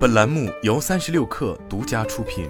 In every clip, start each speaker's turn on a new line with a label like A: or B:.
A: 本栏目由三十六氪独家出品。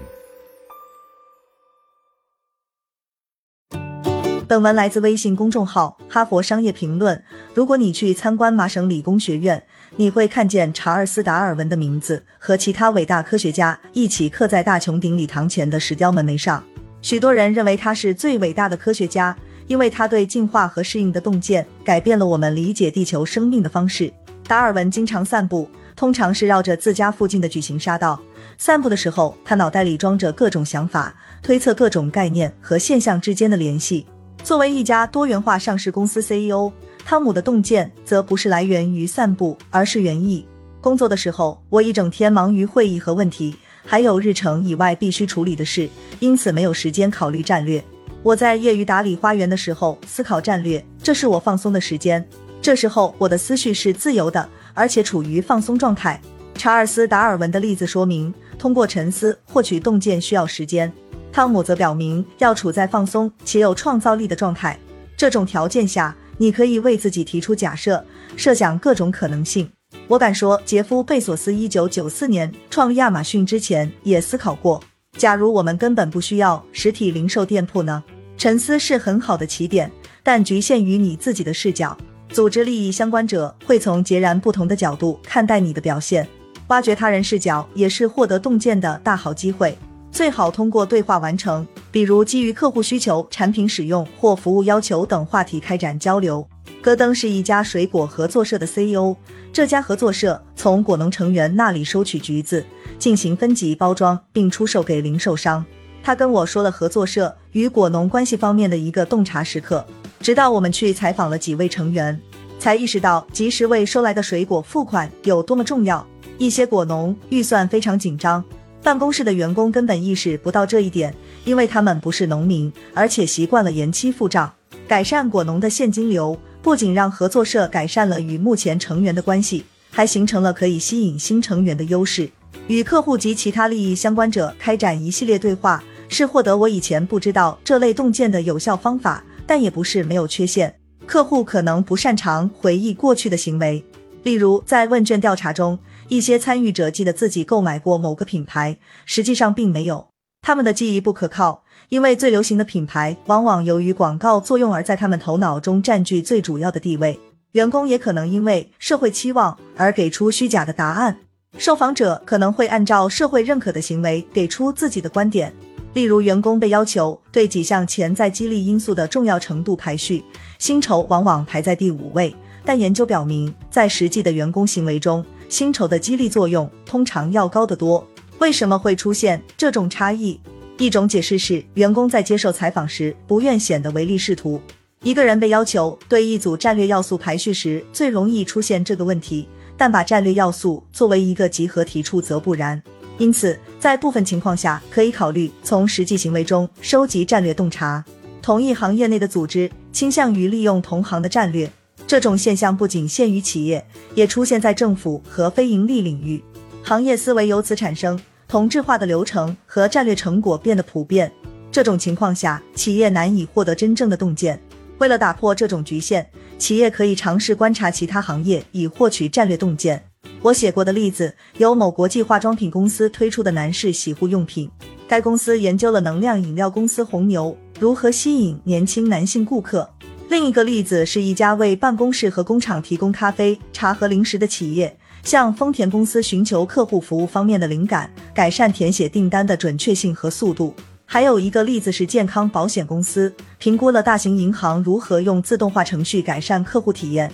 B: 本文来自微信公众号《哈佛商业评论》。如果你去参观麻省理工学院，你会看见查尔斯·达尔文的名字和其他伟大科学家一起刻在大穹顶礼堂前的石雕门楣上。许多人认为他是最伟大的科学家，因为他对进化和适应的洞见改变了我们理解地球生命的方式。达尔文经常散步。通常是绕着自家附近的矩形沙道散步的时候，他脑袋里装着各种想法，推测各种概念和现象之间的联系。作为一家多元化上市公司 CEO，汤姆的洞见则不是来源于散步，而是园艺。工作的时候，我一整天忙于会议和问题，还有日程以外必须处理的事，因此没有时间考虑战略。我在业余打理花园的时候思考战略，这是我放松的时间。这时候我的思绪是自由的。而且处于放松状态。查尔斯·达尔文的例子说明，通过沉思获取洞见需要时间。汤姆则表明，要处在放松且有创造力的状态。这种条件下，你可以为自己提出假设，设想各种可能性。我敢说，杰夫·贝索斯1994年创立亚马逊之前也思考过：假如我们根本不需要实体零售店铺呢？沉思是很好的起点，但局限于你自己的视角。组织利益相关者会从截然不同的角度看待你的表现，挖掘他人视角也是获得洞见的大好机会。最好通过对话完成，比如基于客户需求、产品使用或服务要求等话题开展交流。戈登是一家水果合作社的 CEO，这家合作社从果农成员那里收取橘子，进行分级包装并出售给零售商。他跟我说了合作社与果农关系方面的一个洞察时刻。直到我们去采访了几位成员，才意识到及时为收来的水果付款有多么重要。一些果农预算非常紧张，办公室的员工根本意识不到这一点，因为他们不是农民，而且习惯了延期付账。改善果农的现金流，不仅让合作社改善了与目前成员的关系，还形成了可以吸引新成员的优势。与客户及其他利益相关者开展一系列对话，是获得我以前不知道这类洞见的有效方法。但也不是没有缺陷，客户可能不擅长回忆过去的行为，例如在问卷调查中，一些参与者记得自己购买过某个品牌，实际上并没有。他们的记忆不可靠，因为最流行的品牌往往由于广告作用而在他们头脑中占据最主要的地位。员工也可能因为社会期望而给出虚假的答案，受访者可能会按照社会认可的行为给出自己的观点。例如，员工被要求对几项潜在激励因素的重要程度排序，薪酬往往排在第五位。但研究表明，在实际的员工行为中，薪酬的激励作用通常要高得多。为什么会出现这种差异？一种解释是，员工在接受采访时不愿显得唯利是图。一个人被要求对一组战略要素排序时，最容易出现这个问题；但把战略要素作为一个集合提出，则不然。因此，在部分情况下，可以考虑从实际行为中收集战略洞察。同一行业内的组织倾向于利用同行的战略，这种现象不仅限于企业，也出现在政府和非盈利领域。行业思维由此产生，同质化的流程和战略成果变得普遍。这种情况下，企业难以获得真正的洞见。为了打破这种局限，企业可以尝试观察其他行业，以获取战略洞见。我写过的例子有某国际化妆品公司推出的男士洗护用品。该公司研究了能量饮料公司红牛如何吸引年轻男性顾客。另一个例子是一家为办公室和工厂提供咖啡、茶和零食的企业，向丰田公司寻求客户服务方面的灵感，改善填写订单的准确性和速度。还有一个例子是健康保险公司评估了大型银行如何用自动化程序改善客户体验。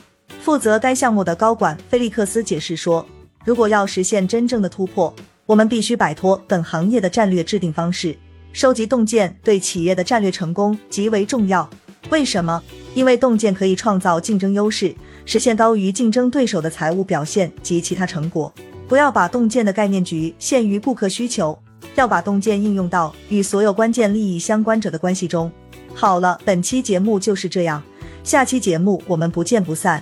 B: 负责该项目的高管菲利克斯解释说：“如果要实现真正的突破，我们必须摆脱本行业的战略制定方式。收集洞见对企业的战略成功极为重要。为什么？因为洞见可以创造竞争优势，实现高于竞争对手的财务表现及其他成果。不要把洞见的概念局限于顾客需求，要把洞见应用到与所有关键利益相关者的关系中。好了，本期节目就是这样，下期节目我们不见不散。”